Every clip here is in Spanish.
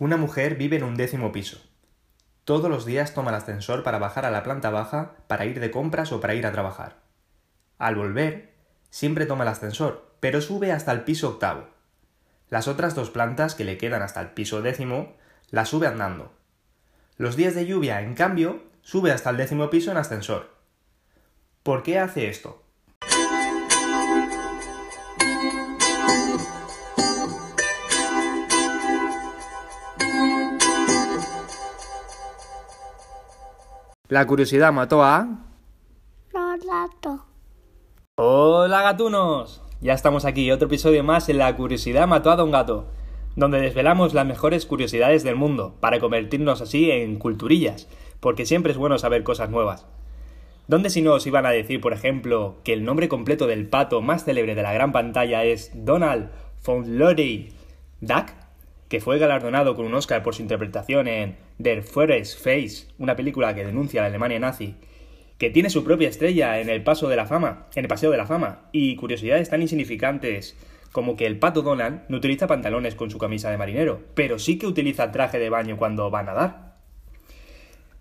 Una mujer vive en un décimo piso. Todos los días toma el ascensor para bajar a la planta baja para ir de compras o para ir a trabajar. Al volver, siempre toma el ascensor, pero sube hasta el piso octavo. Las otras dos plantas que le quedan hasta el piso décimo las sube andando. Los días de lluvia, en cambio, sube hasta el décimo piso en ascensor. ¿Por qué hace esto? La curiosidad mató a... Los gatos. Hola gatunos. Ya estamos aquí, otro episodio más en La curiosidad mató a Don Gato, donde desvelamos las mejores curiosidades del mundo, para convertirnos así en culturillas, porque siempre es bueno saber cosas nuevas. ¿Dónde si no os iban a decir, por ejemplo, que el nombre completo del pato más célebre de la gran pantalla es Donald Fauntleroy Duck? Que fue galardonado con un Oscar por su interpretación en Der Forest Face, una película que denuncia la Alemania nazi, que tiene su propia estrella en el paso de la fama, en el paseo de la fama, y curiosidades tan insignificantes como que el pato Donald no utiliza pantalones con su camisa de marinero, pero sí que utiliza traje de baño cuando va a nadar.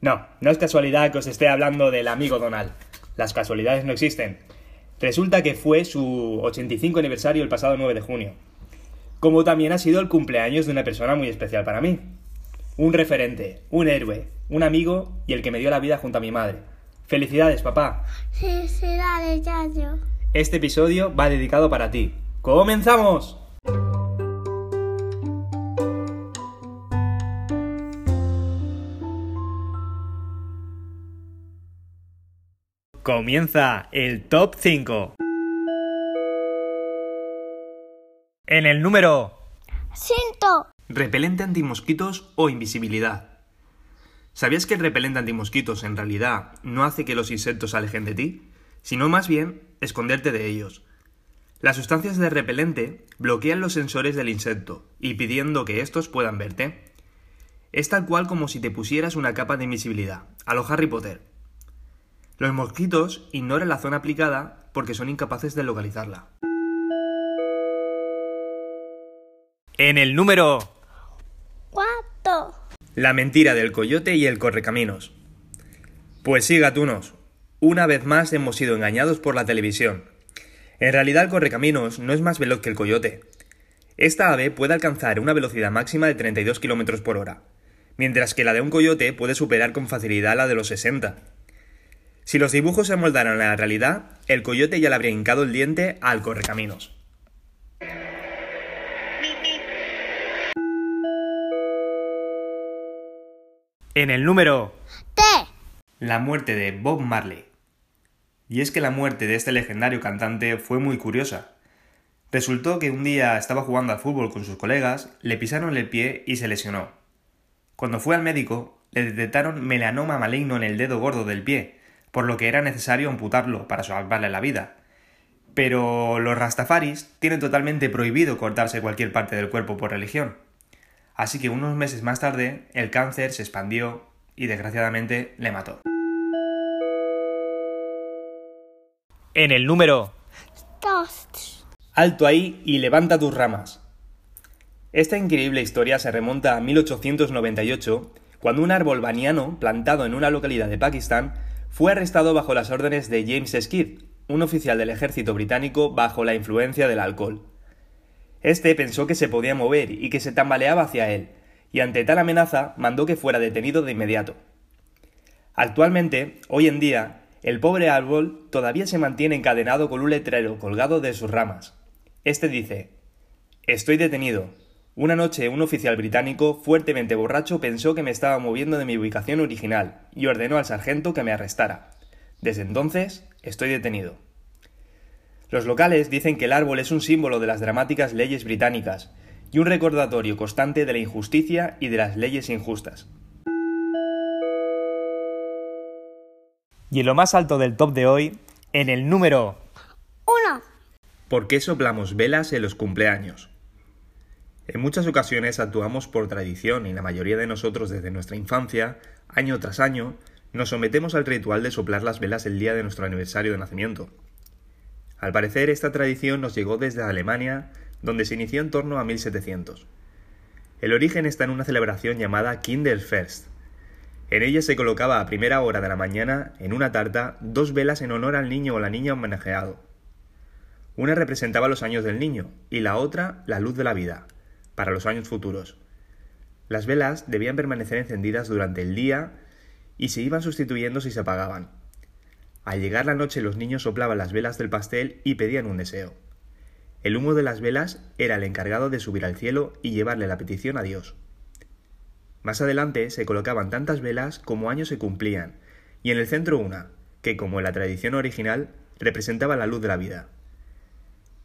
No, no es casualidad que os esté hablando del amigo Donald. Las casualidades no existen. Resulta que fue su 85 aniversario el pasado 9 de junio, como también ha sido el cumpleaños de una persona muy especial para mí. Un referente, un héroe, un amigo y el que me dio la vida junto a mi madre. Felicidades, papá. Felicidades, Yayo. Este episodio va dedicado para ti. ¡Comenzamos! Comienza el top 5. En el número Cinto. Repelente antimosquitos o invisibilidad. ¿Sabías que el repelente antimosquitos en realidad no hace que los insectos se alejen de ti, sino más bien esconderte de ellos? Las sustancias de repelente bloquean los sensores del insecto, impidiendo que estos puedan verte. Es tal cual como si te pusieras una capa de invisibilidad, a lo Harry Potter. Los mosquitos ignoran la zona aplicada porque son incapaces de localizarla. En el número Cuatro. La mentira del coyote y el correcaminos. Pues sí, gatunos. Una vez más hemos sido engañados por la televisión. En realidad el correcaminos no es más veloz que el coyote. Esta ave puede alcanzar una velocidad máxima de 32 km por hora, mientras que la de un coyote puede superar con facilidad la de los 60. Si los dibujos se amoldaran a la realidad, el coyote ya le habría hincado el diente al correcaminos. En el número T. La muerte de Bob Marley. Y es que la muerte de este legendario cantante fue muy curiosa. Resultó que un día estaba jugando al fútbol con sus colegas, le pisaron el pie y se lesionó. Cuando fue al médico, le detectaron melanoma maligno en el dedo gordo del pie, por lo que era necesario amputarlo para salvarle la vida. Pero los rastafaris tienen totalmente prohibido cortarse cualquier parte del cuerpo por religión. Así que unos meses más tarde, el cáncer se expandió y desgraciadamente le mató. En el número. Alto ahí y levanta tus ramas. Esta increíble historia se remonta a 1898, cuando un árbol baniano plantado en una localidad de Pakistán fue arrestado bajo las órdenes de James Skid, un oficial del ejército británico bajo la influencia del alcohol. Este pensó que se podía mover y que se tambaleaba hacia él, y ante tal amenaza mandó que fuera detenido de inmediato. Actualmente, hoy en día, el pobre árbol todavía se mantiene encadenado con un letrero colgado de sus ramas. Este dice Estoy detenido. Una noche un oficial británico fuertemente borracho pensó que me estaba moviendo de mi ubicación original y ordenó al sargento que me arrestara. Desde entonces estoy detenido. Los locales dicen que el árbol es un símbolo de las dramáticas leyes británicas y un recordatorio constante de la injusticia y de las leyes injustas. Y en lo más alto del top de hoy, en el número Uno. ¿Por qué soplamos velas en los cumpleaños? En muchas ocasiones actuamos por tradición y la mayoría de nosotros desde nuestra infancia, año tras año, nos sometemos al ritual de soplar las velas el día de nuestro aniversario de nacimiento. Al parecer esta tradición nos llegó desde Alemania, donde se inició en torno a 1700. El origen está en una celebración llamada Kinderfest. En ella se colocaba a primera hora de la mañana, en una tarta, dos velas en honor al niño o la niña homenajeado. Una representaba los años del niño y la otra la luz de la vida, para los años futuros. Las velas debían permanecer encendidas durante el día y se iban sustituyendo si se apagaban. Al llegar la noche los niños soplaban las velas del pastel y pedían un deseo. El humo de las velas era el encargado de subir al cielo y llevarle la petición a Dios. Más adelante se colocaban tantas velas como años se cumplían, y en el centro una, que como en la tradición original, representaba la luz de la vida.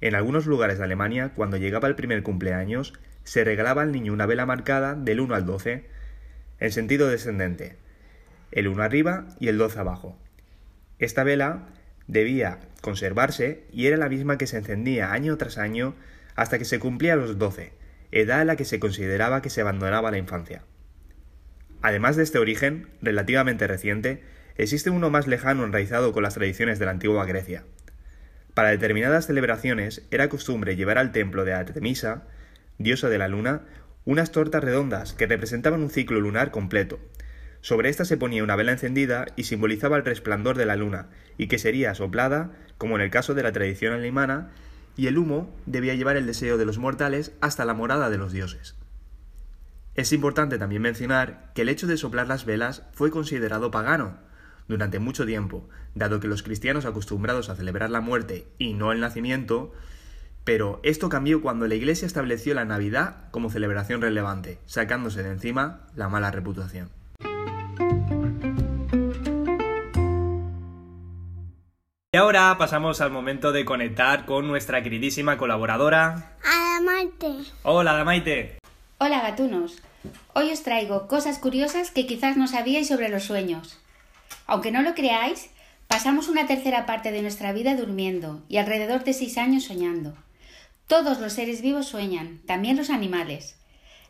En algunos lugares de Alemania, cuando llegaba el primer cumpleaños, se regalaba al niño una vela marcada del 1 al 12, en sentido descendente, el 1 arriba y el 12 abajo. Esta vela debía conservarse y era la misma que se encendía año tras año hasta que se cumplía los 12, edad en la que se consideraba que se abandonaba la infancia. Además de este origen, relativamente reciente, existe uno más lejano enraizado con las tradiciones de la antigua Grecia. Para determinadas celebraciones era costumbre llevar al templo de Artemisa, diosa de la luna, unas tortas redondas que representaban un ciclo lunar completo. Sobre esta se ponía una vela encendida y simbolizaba el resplandor de la luna, y que sería soplada, como en el caso de la tradición alemana, y el humo debía llevar el deseo de los mortales hasta la morada de los dioses. Es importante también mencionar que el hecho de soplar las velas fue considerado pagano durante mucho tiempo, dado que los cristianos acostumbrados a celebrar la muerte y no el nacimiento, pero esto cambió cuando la Iglesia estableció la Navidad como celebración relevante, sacándose de encima la mala reputación. Ahora pasamos al momento de conectar con nuestra queridísima colaboradora. Adamante. Hola, Damaite. Hola gatunos, hoy os traigo cosas curiosas que quizás no sabíais sobre los sueños. Aunque no lo creáis, pasamos una tercera parte de nuestra vida durmiendo y alrededor de seis años soñando. Todos los seres vivos sueñan, también los animales.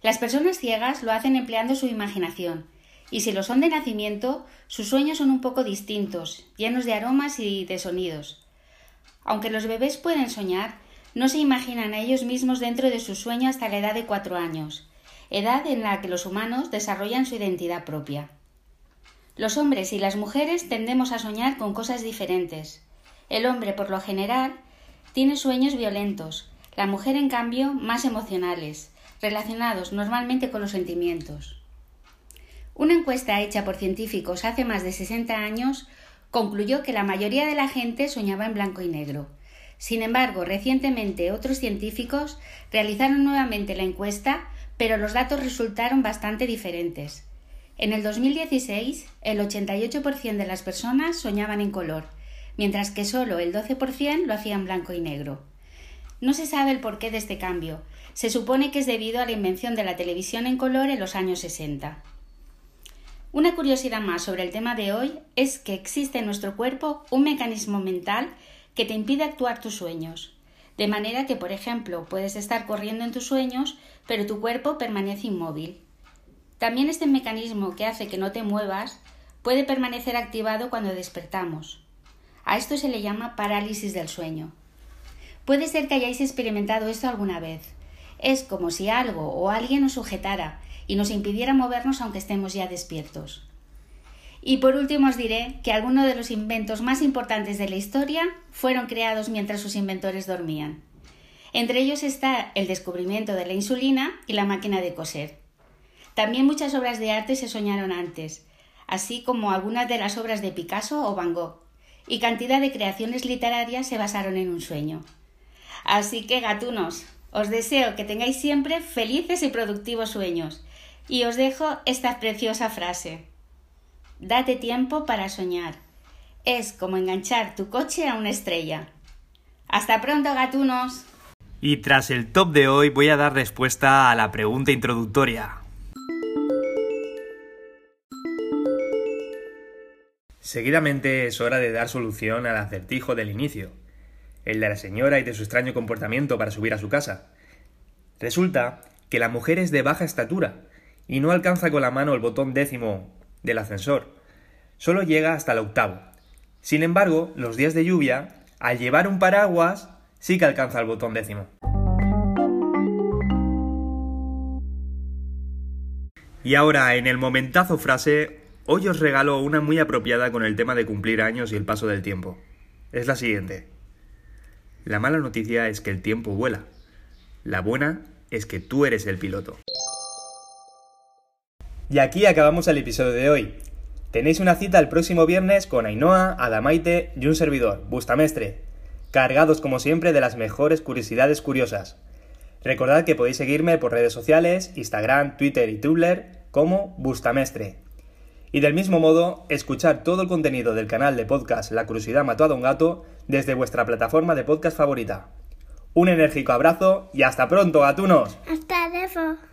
Las personas ciegas lo hacen empleando su imaginación, y si lo son de nacimiento, sus sueños son un poco distintos, llenos de aromas y de sonidos. Aunque los bebés pueden soñar, no se imaginan a ellos mismos dentro de su sueño hasta la edad de cuatro años, edad en la que los humanos desarrollan su identidad propia. Los hombres y las mujeres tendemos a soñar con cosas diferentes. El hombre, por lo general, tiene sueños violentos, la mujer, en cambio, más emocionales, relacionados normalmente con los sentimientos. Encuesta hecha por científicos hace más de 60 años concluyó que la mayoría de la gente soñaba en blanco y negro, sin embargo, recientemente otros científicos realizaron nuevamente la encuesta, pero los datos resultaron bastante diferentes. En el 2016, el 88% de las personas soñaban en color, mientras que solo el 12% lo hacían blanco y negro. No se sabe el porqué de este cambio. Se supone que es debido a la invención de la televisión en color en los años 60. Una curiosidad más sobre el tema de hoy es que existe en nuestro cuerpo un mecanismo mental que te impide actuar tus sueños. De manera que, por ejemplo, puedes estar corriendo en tus sueños, pero tu cuerpo permanece inmóvil. También este mecanismo que hace que no te muevas puede permanecer activado cuando despertamos. A esto se le llama parálisis del sueño. Puede ser que hayáis experimentado esto alguna vez. Es como si algo o alguien nos sujetara y nos impidiera movernos aunque estemos ya despiertos. Y por último os diré que algunos de los inventos más importantes de la historia fueron creados mientras sus inventores dormían. Entre ellos está el descubrimiento de la insulina y la máquina de coser. También muchas obras de arte se soñaron antes, así como algunas de las obras de Picasso o Van Gogh, y cantidad de creaciones literarias se basaron en un sueño. Así que, gatunos, os deseo que tengáis siempre felices y productivos sueños, y os dejo esta preciosa frase. Date tiempo para soñar. Es como enganchar tu coche a una estrella. Hasta pronto, gatunos. Y tras el top de hoy voy a dar respuesta a la pregunta introductoria. Seguidamente es hora de dar solución al acertijo del inicio, el de la señora y de su extraño comportamiento para subir a su casa. Resulta que la mujer es de baja estatura y no alcanza con la mano el botón décimo del ascensor. Solo llega hasta el octavo. Sin embargo, los días de lluvia, al llevar un paraguas, sí que alcanza el botón décimo. Y ahora, en el momentazo frase, hoy os regalo una muy apropiada con el tema de cumplir años y el paso del tiempo. Es la siguiente. La mala noticia es que el tiempo vuela. La buena es que tú eres el piloto. Y aquí acabamos el episodio de hoy. Tenéis una cita el próximo viernes con Ainhoa, Adamaite y un servidor, Bustamestre, cargados como siempre de las mejores curiosidades curiosas. Recordad que podéis seguirme por redes sociales, Instagram, Twitter y Tumblr como Bustamestre. Y del mismo modo, escuchar todo el contenido del canal de podcast La Curiosidad Mató a un Gato desde vuestra plataforma de podcast favorita. Un enérgico abrazo y hasta pronto, gatunos. Hasta luego.